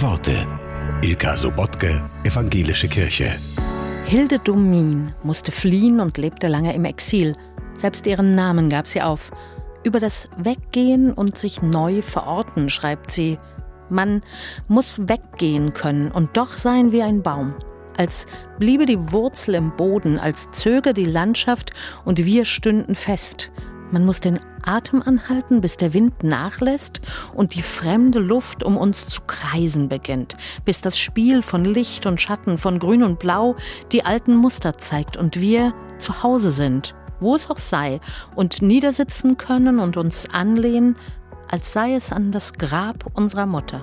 Worte. Ilka Sobotke, Evangelische Kirche. Hilde Domin musste fliehen und lebte lange im Exil. Selbst ihren Namen gab sie auf. Über das Weggehen und sich neu verorten schreibt sie. Man muss weggehen können und doch sein wie ein Baum. Als bliebe die Wurzel im Boden, als zöge die Landschaft und wir stünden fest. Man muss den Atem anhalten, bis der Wind nachlässt und die fremde Luft um uns zu kreisen beginnt, bis das Spiel von Licht und Schatten, von Grün und Blau die alten Muster zeigt und wir zu Hause sind, wo es auch sei, und niedersitzen können und uns anlehnen, als sei es an das Grab unserer Mutter.